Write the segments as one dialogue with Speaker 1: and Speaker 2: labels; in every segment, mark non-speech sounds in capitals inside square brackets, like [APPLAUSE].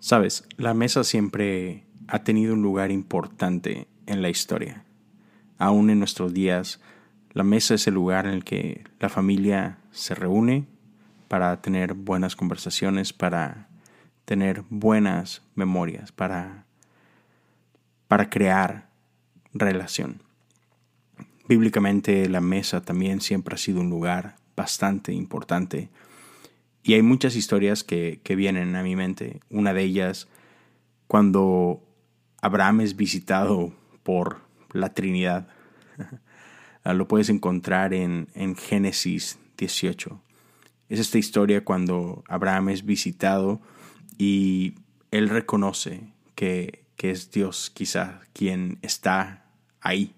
Speaker 1: Sabes, la mesa siempre ha tenido un lugar importante en la historia. Aún en nuestros días, la mesa es el lugar en el que la familia se reúne para tener buenas conversaciones, para tener buenas memorias, para, para crear relación. Bíblicamente la mesa también siempre ha sido un lugar bastante importante y hay muchas historias que, que vienen a mi mente. Una de ellas, cuando Abraham es visitado por la Trinidad. [LAUGHS] Lo puedes encontrar en, en, Génesis 18. Es esta historia cuando Abraham es visitado y él reconoce que, que es Dios quizá quien está ahí.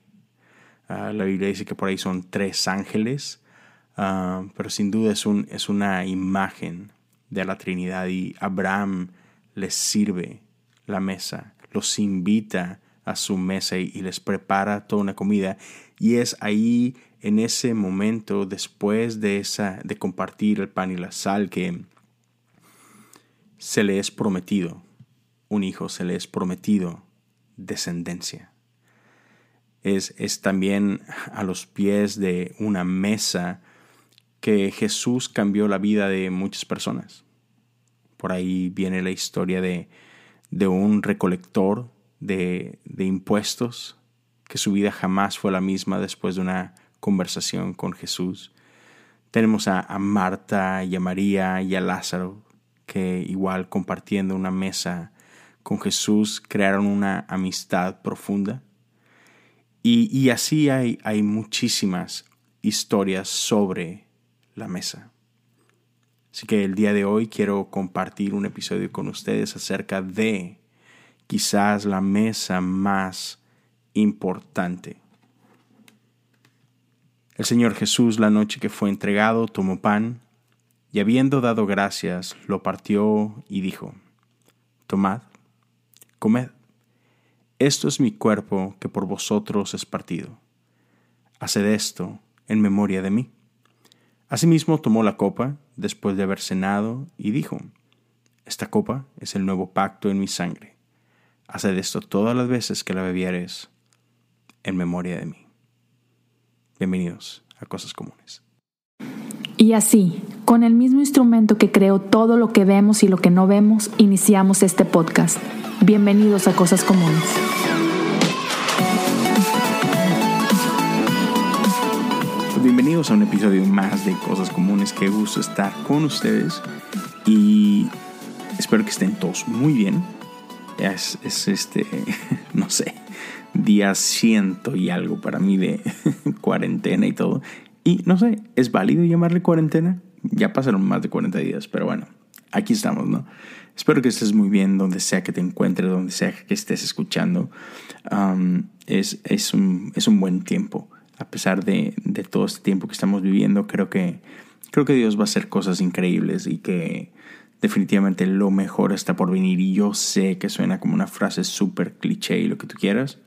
Speaker 1: Uh, la Biblia dice que por ahí son tres ángeles Ah, pero sin duda es, un, es una imagen de la Trinidad y Abraham les sirve la mesa, los invita a su mesa y, les prepara toda una comida y es ahí en ese momento después de esa de compartir el pan y la sal que se le es prometido un hijo, se le es prometido descendencia. Es, es también a los pies de una mesa que Jesús cambió la vida de muchas personas. Por ahí viene la historia de, de un recolector de, de, impuestos, que su vida jamás fue la misma después de una conversación con Jesús. Tenemos a, a Marta y a María y a Lázaro, que igual compartiendo una mesa con Jesús crearon una amistad profunda. Y, y así hay, hay muchísimas historias sobre la mesa. Así que el día de hoy quiero compartir un episodio con ustedes acerca de quizás la mesa más importante. El Señor Jesús la noche que fue entregado tomó pan y habiendo dado gracias lo partió y dijo, Tomad, comed, esto es mi cuerpo que por vosotros es partido. Haced esto en memoria de mí. Asimismo tomó la copa, después de haber cenado, y dijo, Esta copa es el nuevo pacto en mi sangre. Haced esto todas las veces que la bebieres en memoria de mí. Bienvenidos a Cosas Comunes.
Speaker 2: Y así, con el mismo instrumento que creó todo lo que vemos y lo que no vemos, iniciamos este podcast. Bienvenidos a Cosas Comunes.
Speaker 1: Bienvenidos a un episodio más de Cosas Comunes. Qué gusto estar con ustedes y espero que estén todos muy bien. Es, este, [LAUGHS] no sé, día ciento y algo para mí de [LAUGHS] cuarentena y todo. Y no sé, ¿es válido llamarle cuarentena? Ya pasaron más de 40 días, pero bueno, aquí estamos, ¿no? Espero que estés muy bien donde sea que te encuentres, donde sea que estés escuchando. es, es, un, es un buen tiempo a pesar de, todo este tiempo que estamos viviendo, creo que, creo que Dios va a hacer cosas increíbles y que definitivamente lo mejor está por venir. Y yo sé que suena como una frase súper cliché y lo que tú quieras,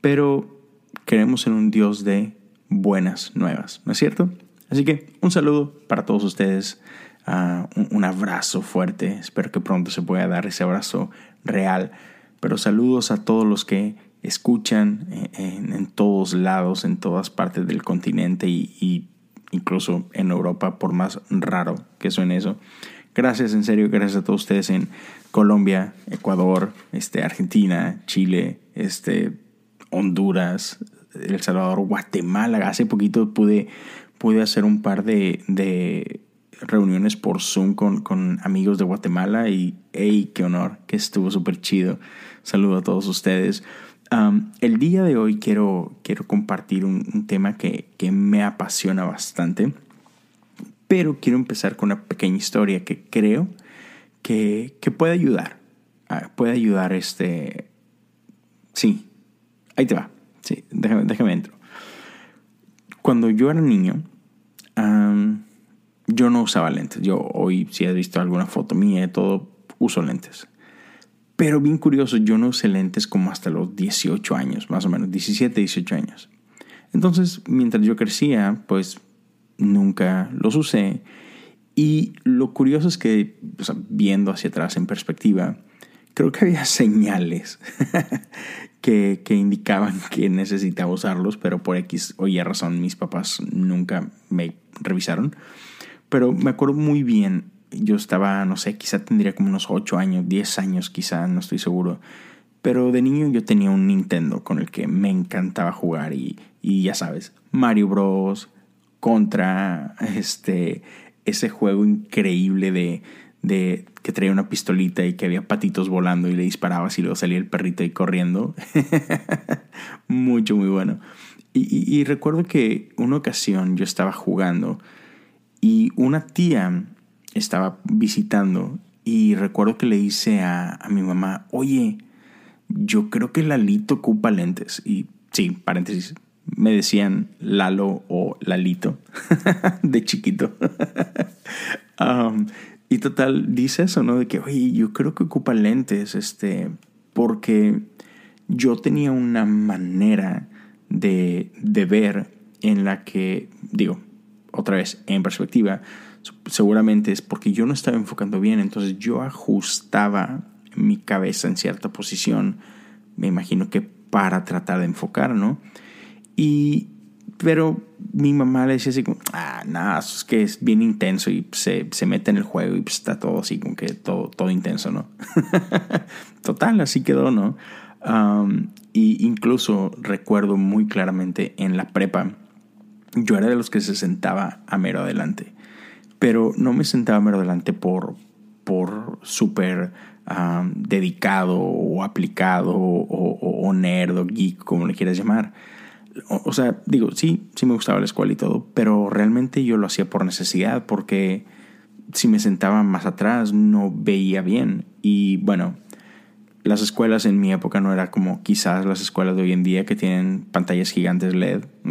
Speaker 1: pero creemos en un Dios de buenas nuevas, ¿no es cierto? Así que un saludo para todos ustedes, ah, un, abrazo fuerte, espero que pronto se pueda dar ese abrazo real, pero saludos a todos los que escuchan en, todos lados, en todas partes del continente y, incluso en Europa, por más raro que suene eso. Gracias, en serio, gracias a todos ustedes en Colombia, Ecuador, este, Argentina, Chile, este, Honduras, El Salvador, Guatemala. Hace poquito pude, pude hacer un par de, de reuniones por Zoom con, con, amigos de Guatemala y, hey, qué honor, que estuvo súper chido. Saludo a todos ustedes el día de hoy quiero, quiero compartir un, tema que, me apasiona bastante, pero quiero empezar con una pequeña historia que creo que, puede ayudar. Ah, puede ayudar este... Sí, ahí te va. Sí, déjame, déjame entro. Cuando yo era niño, yo no usaba lentes. Yo hoy, si has visto alguna foto mía y todo, uso lentes. Pero bien curioso, yo no usé lentes como hasta los 18 años, más o menos, 17, 18 años. Entonces, mientras yo crecía, pues nunca los usé. Y lo curioso es que, viendo hacia atrás en perspectiva, creo que había [LAUGHS] señales [LAUGHS] que, que, indicaban que necesitaba usarlos, pero por X o Y razón mis papás nunca me revisaron. Pero me acuerdo muy bien, yo estaba, no sé, quizá tendría como unos 8 años, 10 años quizá, no estoy seguro. Pero de niño yo tenía un Nintendo con el que me encantaba jugar y, y ya sabes, Mario Bros, Contra, este, ese juego increíble de, de que traía una pistolita y que había patitos volando y le disparabas y luego salía el perrito ahí corriendo. [LAUGHS] Mucho, muy bueno. Y, y, recuerdo que una ocasión yo estaba jugando y una tía estaba visitando y recuerdo que le hice a, a mi mamá, oye, yo creo que Lalito ocupa lentes. Y sí, paréntesis, me decían Lalo o Lalito [LAUGHS] de chiquito. [LAUGHS] Y total, dice eso, ¿no? De que, oye, yo creo que ocupa lentes, este, porque yo tenía una manera de, de ver en la que, digo, otra vez, en perspectiva, seguramente es porque yo no estaba enfocando bien, entonces yo ajustaba mi cabeza en cierta posición, me imagino que para tratar de enfocar, ¿no? Y, pero mi mamá le decía así como, ah, nada, es que es bien intenso y se, se mete en el juego y pues está todo así como que todo, todo intenso, ¿no? [LAUGHS] Total, así quedó, ¿no? y incluso recuerdo muy claramente en la prepa, yo era de los que se sentaba a mero adelante, pero no me sentaba mero adelante por, por súper dedicado o aplicado o, o, nerd o geek, como le quieras llamar o, sea, digo, sí, sí me gustaba la escuela y todo, pero realmente yo lo hacía por necesidad, porque si me sentaba más atrás no veía bien. Y bueno, las escuelas en mi época no era como quizás las escuelas de hoy en día que tienen pantallas gigantes LED. [LAUGHS]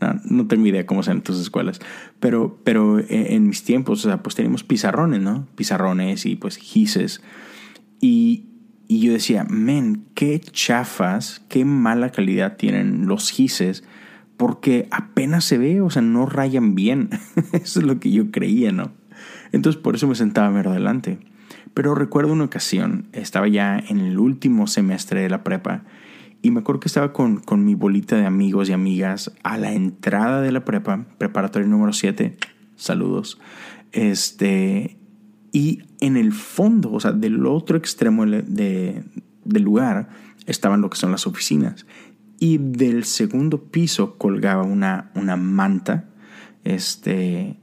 Speaker 1: no, no, tengo idea cómo sean tus escuelas. Pero, pero en mis tiempos, o sea, pues teníamos pizarrones, ¿no? Pizarrones y pues gises. Y, y yo decía, men, qué chafas, qué mala calidad tienen los gises, porque apenas se ve, o sea, no rayan bien. [LAUGHS] eso es lo que yo creía, ¿no? Entonces por eso me sentaba mero adelante. Pero recuerdo una ocasión, estaba ya en el último semestre de la prepa, y me acuerdo que estaba con, con mi bolita de amigos y amigas a la entrada de la prepa, preparatoria número 7, saludos, este, y en el fondo, o sea, del otro extremo de, del lugar, estaban lo que son las oficinas. Y del segundo piso colgaba una, una manta. Este.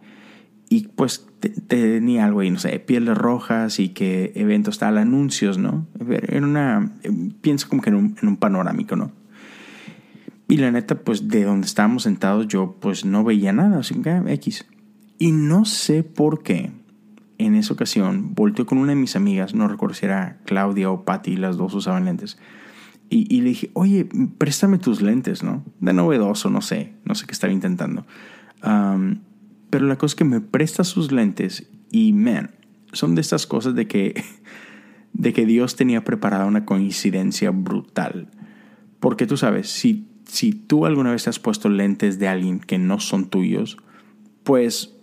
Speaker 1: Y pues tenía algo ahí, no sé, pieles rojas y que eventos tal, anuncios, ¿no? Era una. Pienso como que en un, en un panorámico, ¿no? Y la neta, pues de donde estábamos sentados, yo pues no veía nada, así que X. Y no sé por qué, en esa ocasión volteó con una de mis amigas, no recuerdo si era Claudia o Patty, las dos usaban lentes. Y, le dije, oye, préstame tus lentes, ¿no? De novedoso, no sé, no sé qué estaba intentando. Pero la cosa es que me presta sus lentes y, man, son de estas cosas de que, [LAUGHS] de que Dios tenía preparada una coincidencia brutal. Porque tú sabes, si, si tú alguna vez has puesto lentes de alguien que no son tuyos, pues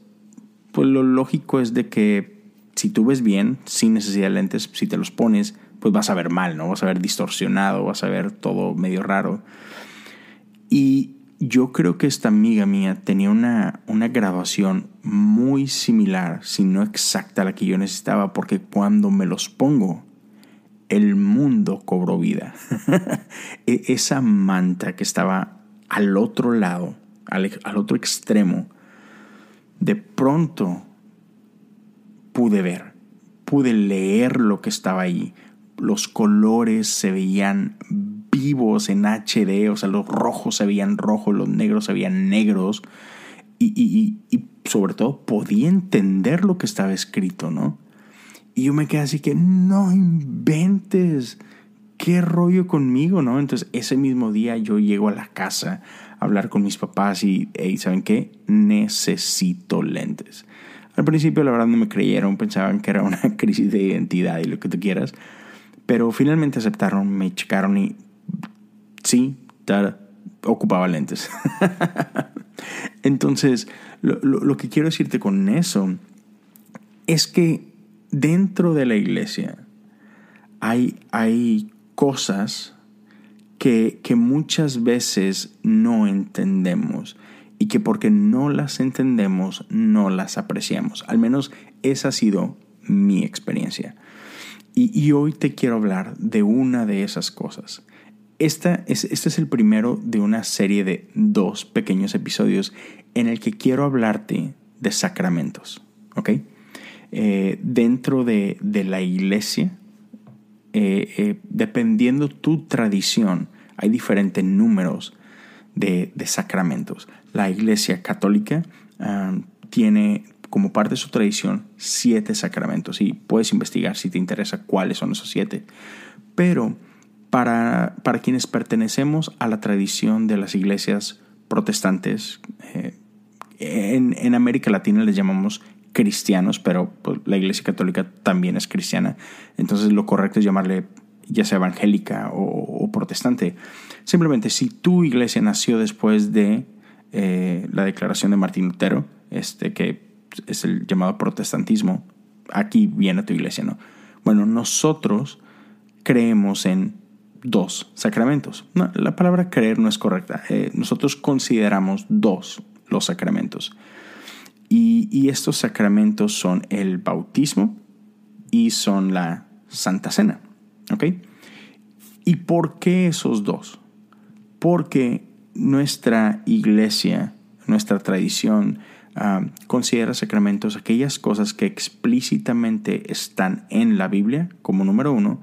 Speaker 1: pues lo lógico es de que si tú ves bien, sin necesidad de lentes, si te los pones, pues vas a ver mal, ¿no? Vas a ver distorsionado, vas a ver todo medio raro. Y yo creo que esta amiga mía tenía una, una graduación muy similar, si no exacta a la que yo necesitaba, porque cuando me los pongo, el mundo cobró vida. [LAUGHS] E, esa manta que estaba al otro lado, al, al otro extremo, de pronto pude ver, pude leer lo que estaba ahí. Los colores se veían vivos en HD, o sea, los rojos se veían rojos, los negros se veían negros. Y, sobre todo podía entender lo que estaba escrito, ¿no? Y yo me quedé así que, no inventes, qué rollo conmigo, ¿no? Entonces ese mismo día yo llego a la casa hablar con mis papás y, ¿saben qué? Necesito lentes. Al principio la verdad no me creyeron, pensaban que era una [LAUGHS] crisis de identidad y lo que tú quieras, pero finalmente aceptaron, me checaron y sí, ocupaba lentes. [LAUGHS] Entonces, lo, que quiero decirte con eso es que dentro de la iglesia hay, hay cosas que, que, muchas veces no entendemos y que porque no las entendemos no las apreciamos. Al menos esa ha sido mi experiencia. Y, hoy te quiero hablar de una de esas cosas. Esta es, este es el primero de una serie de dos pequeños episodios en el que quiero hablarte de sacramentos. ¿Ok? Eh, dentro de, la iglesia, eh, eh, dependiendo tu tradición, hay diferentes números de, sacramentos. La iglesia católica ah, tiene como parte de su tradición siete sacramentos y puedes investigar si te interesa cuáles son esos siete. Pero para, para quienes pertenecemos a la tradición de las iglesias protestantes, eh, en, en, América Latina les llamamos cristianos, pero pues, la iglesia católica también es cristiana, entonces lo correcto es llamarle ya sea evangélica o, protestante. Simplemente si tu iglesia nació después de eh, la declaración de Martín Lutero, este, que es el llamado protestantismo, aquí viene tu iglesia, ¿no? Bueno, nosotros creemos en dos sacramentos. la palabra creer no es correcta. Eh, nosotros consideramos dos los sacramentos. Y, estos sacramentos son el bautismo y son la Santa Cena. ¿Ok? ¿Y por qué esos dos? Porque nuestra iglesia, nuestra tradición, Ah, considera sacramentos aquellas cosas que explícitamente están en la Biblia como número uno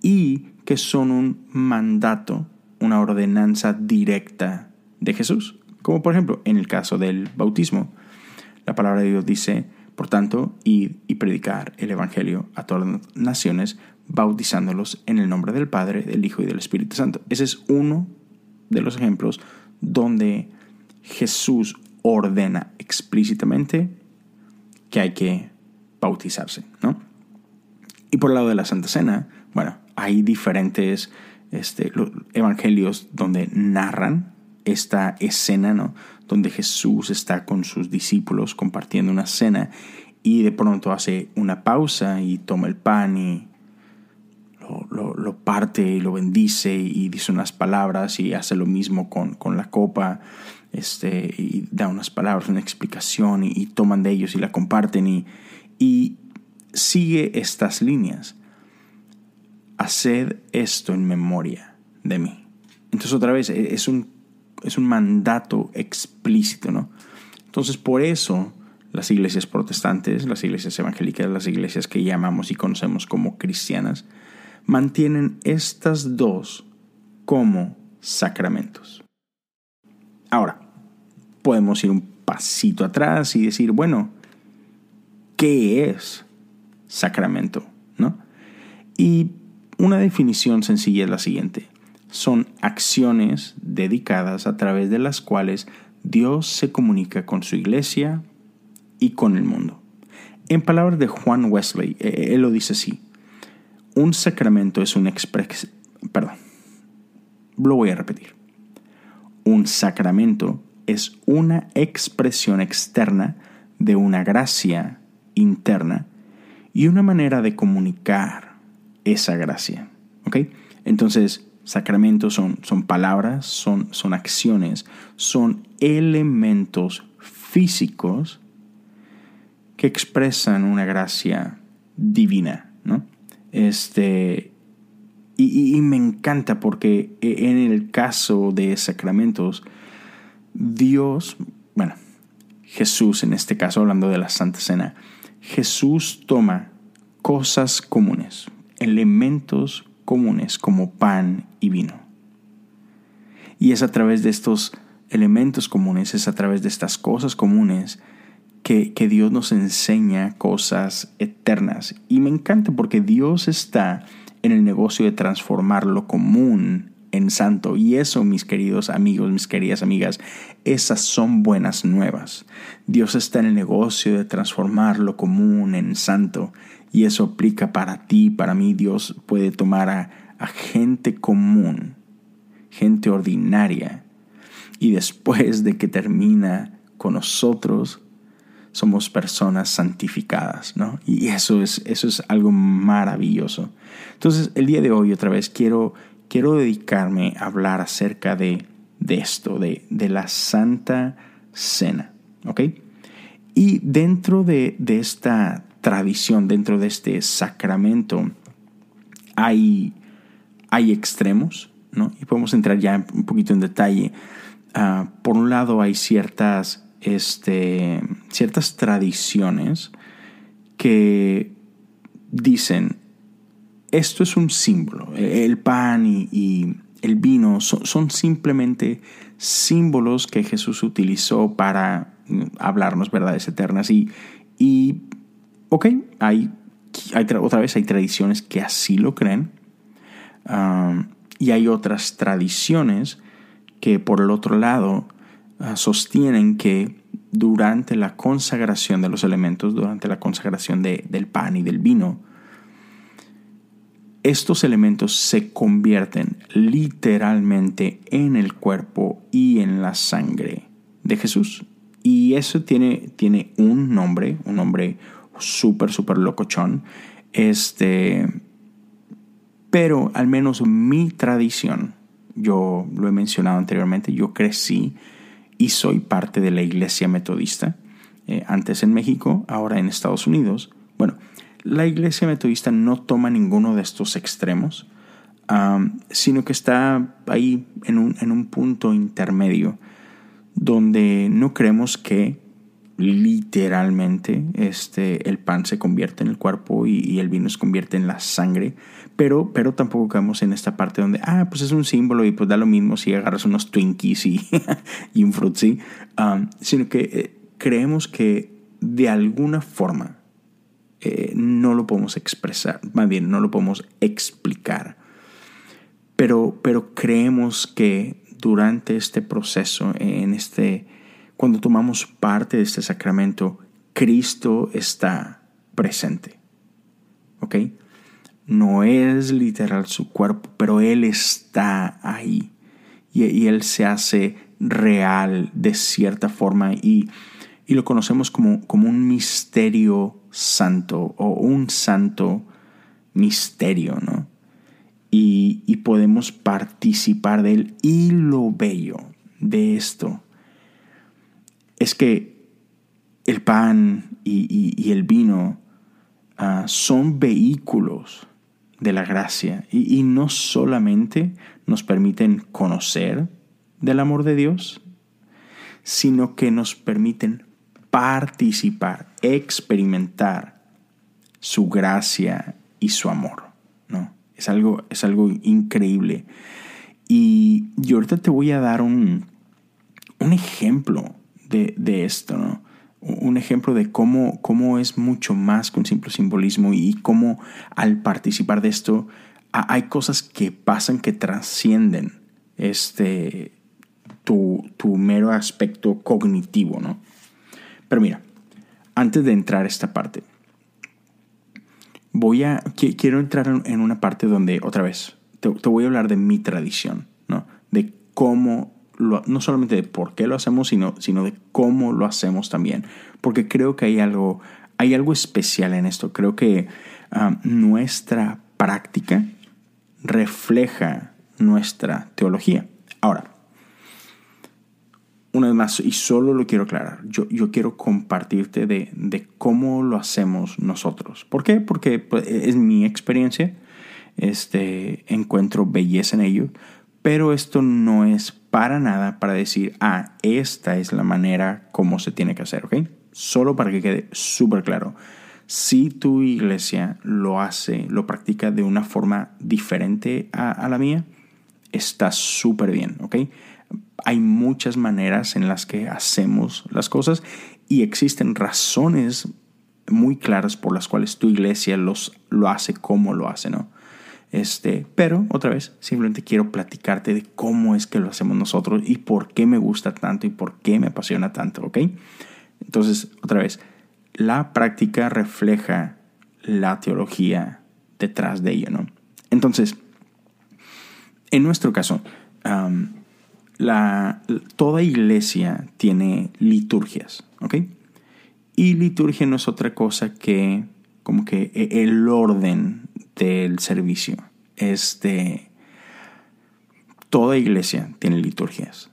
Speaker 1: y que son un mandato, una ordenanza directa de Jesús. Como por ejemplo en el caso del bautismo. La palabra de Dios dice, por tanto, id y predicar el Evangelio a todas las naciones, bautizándolos en el nombre del Padre, del Hijo y del Espíritu Santo. Ese es uno de los ejemplos donde Jesús ordena explícitamente que hay que bautizarse, ¿no? Y por el lado de la Santa Cena, bueno, hay diferentes este, evangelios donde narran esta escena, ¿no? Donde Jesús está con sus discípulos compartiendo una cena y de pronto hace una pausa y toma el pan y lo, parte y lo bendice y dice unas palabras y hace lo mismo con, con la copa este, y da unas palabras, una explicación y, toman de ellos y la comparten y, y sigue estas líneas. Haced esto en memoria de mí. Entonces otra vez e, es un, es un mandato explícito, ¿no? Entonces por eso las iglesias protestantes, las iglesias evangélicas, las iglesias que llamamos y conocemos como cristianas, mantienen estas dos como sacramentos. Ahora, podemos ir un pasito atrás y decir, bueno, ¿qué es sacramento? ¿No? Y una definición sencilla es la siguiente. Son acciones dedicadas a través de las cuales Dios se comunica con su iglesia y con el mundo. En palabras de Juan Wesley, eh, él lo dice así. Un sacramento es un expresión... Perdón. Lo voy a repetir. Un sacramento es una expresión externa de una gracia interna y una manera de comunicar esa gracia. ¿Ok? Entonces, sacramentos son, son palabras, son, son acciones, son elementos físicos que expresan una gracia divina, ¿no? Este, y, me encanta porque en el caso de sacramentos, Dios, bueno, Jesús en este caso, hablando de la Santa Cena, Jesús toma cosas comunes, elementos comunes como pan y vino. Y es a través de estos elementos comunes, es a través de estas cosas comunes que, que, Dios nos enseña cosas eternas. Y me encanta porque Dios está en el negocio de transformar lo común en santo. Y eso, mis queridos amigos, mis queridas amigas, esas son buenas nuevas. Dios está en el negocio de transformar lo común en santo. Y eso aplica para ti, para mí. Dios puede tomar a, a gente común, gente ordinaria, y después de que termina con nosotros, somos personas santificadas, ¿no? Y eso es, eso es algo maravilloso. Entonces, el día de hoy otra vez quiero, quiero dedicarme a hablar acerca de, de esto, de, de, la Santa Cena, ¿ok? Y dentro de, de esta tradición, dentro de este sacramento, hay, hay extremos, ¿no? Y podemos entrar ya un poquito en detalle. Uh, por un lado hay ciertas este, ciertas tradiciones que dicen, esto es un símbolo, el pan y, el vino son, simplemente símbolos que Jesús utilizó para hablarnos verdades eternas y ok, hay, otra vez hay tradiciones que así lo creen um, y hay otras tradiciones que por el otro lado Ah, sostienen que durante la consagración de los elementos, durante la consagración del pan y del vino, estos elementos se convierten literalmente en el cuerpo y en la sangre de Jesús. Y eso tiene, tiene un nombre, un nombre súper, súper locochón. Este, pero al menos mi tradición, yo lo he mencionado anteriormente, yo crecí y soy parte de la iglesia metodista, eh, antes en México, ahora en Estados Unidos. Bueno, la iglesia metodista no toma ninguno de estos extremos, sino que está ahí en un, en un punto intermedio donde no creemos que literalmente este, el pan se convierte en el cuerpo y, el vino se convierte en la sangre, pero, pero tampoco caemos en esta parte donde, ah, pues es un símbolo y pues da lo mismo si agarras unos Twinkies y, [LAUGHS] un Fruitsy, um, sino que eh, creemos que de alguna forma eh, no lo podemos expresar, más bien no lo podemos explicar, pero, pero creemos que durante este proceso, en este cuando tomamos parte de este sacramento, Cristo está presente. ¿Ok? No es literal su cuerpo, pero Él está ahí. Y, Él se hace real de cierta forma y, lo conocemos como, un misterio santo o un santo misterio, ¿no? Y, y podemos participar de Él. Y lo bello de esto es que el pan y, el vino ah, son vehículos de la gracia y, no solamente nos permiten conocer del amor de Dios, sino que nos permiten participar, experimentar su gracia y su amor. ¿no? Es, algo, es algo increíble. Y yo ahorita te voy a dar un, un ejemplo de, esto, ¿no? Un ejemplo de cómo, cómo es mucho más que un simple simbolismo y cómo al participar de esto hay cosas que pasan que trascienden este, tu, mero aspecto cognitivo, ¿no? Pero mira, antes de entrar a esta parte, voy a, quiero entrar en una parte donde, otra vez, te, te voy a hablar de mi tradición, ¿no? De cómo no solamente de por qué lo hacemos, sino, sino de cómo lo hacemos también. Porque creo que hay algo, hay algo especial en esto. Creo que ah, nuestra práctica refleja nuestra teología. Ahora, una vez más, y solo lo quiero aclarar, yo, yo quiero compartirte de, de, cómo lo hacemos nosotros. ¿Por qué? Porque pues, es mi experiencia, este, encuentro belleza en ello, pero esto no es para nada para decir, ah, esta es la manera como se tiene que hacer, ¿ok? Solo para que quede súper claro. Si tu iglesia lo hace, lo practica de una forma diferente a, la mía, está súper bien, ¿ok? Hay muchas maneras en las que hacemos las cosas y existen razones muy claras por las cuales tu iglesia los, lo hace como lo hace, ¿no? Este, pero otra vez, simplemente quiero platicarte de cómo es que lo hacemos nosotros y por qué me gusta tanto y por qué me apasiona tanto, ¿ok? Entonces, otra vez, la práctica refleja la teología detrás de ello, ¿no? Entonces, en nuestro caso, la, toda iglesia tiene liturgias, ¿ok? Y liturgia no es otra cosa que como que e, el orden del servicio. Este, toda iglesia tiene liturgias.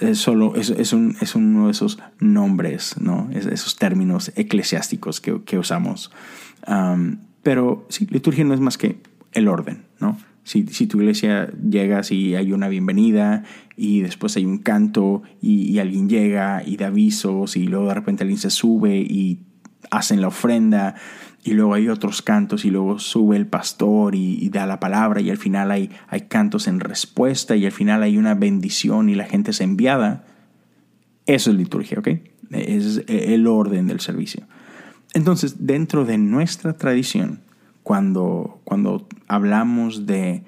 Speaker 1: es solo, es, un, es, uno de esos nombres, ¿no? esos términos eclesiásticos que, usamos. pero sí, liturgia no es más que el orden, ¿no? Si, tu iglesia llegas y hay una bienvenida y después hay un canto y, alguien llega y da avisos y luego de repente alguien se sube y hacen la ofrenda y luego hay otros cantos y luego sube el pastor y, da la palabra y al final hay, hay cantos en respuesta y al final hay una bendición y la gente es enviada. Eso es liturgia, ¿ok? Es el orden del servicio. Entonces, dentro de nuestra tradición, cuando, cuando hablamos de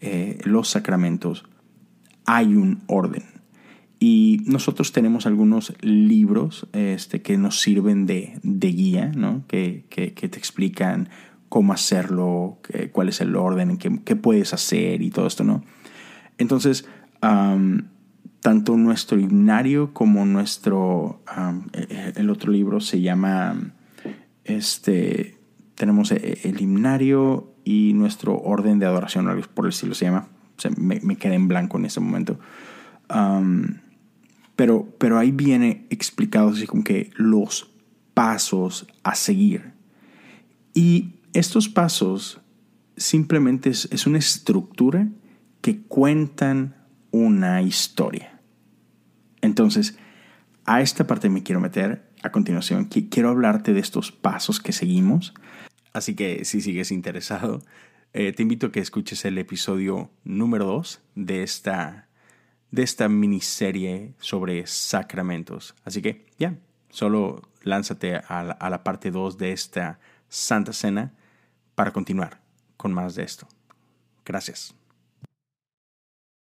Speaker 1: eh, los sacramentos, hay un orden. Y nosotros tenemos algunos libros este, que nos sirven de, guía, ¿no? que, te explican cómo hacerlo, cuál es el orden, qué, puedes hacer y todo esto. ¿no? Entonces, tanto nuestro himnario como nuestro, e, el otro libro se llama este, tenemos eh, el himnario y nuestro orden de adoración, por el estilo se llama. me, me, quedé en blanco en ese momento. Pero, pero ahí viene explicado así como que los pasos a seguir. Y estos pasos simplemente es, una estructura que cuentan una historia. Entonces, a esta parte me quiero meter a continuación. Quiero hablarte de estos pasos que seguimos Así que si sigues interesado, eh, te invito a que escuches el episodio número 2 de esta, de esta miniserie sobre sacramentos. Así que ya, solo lánzate a la, a la parte 2 de esta Santa Cena para continuar con más de esto. Gracias.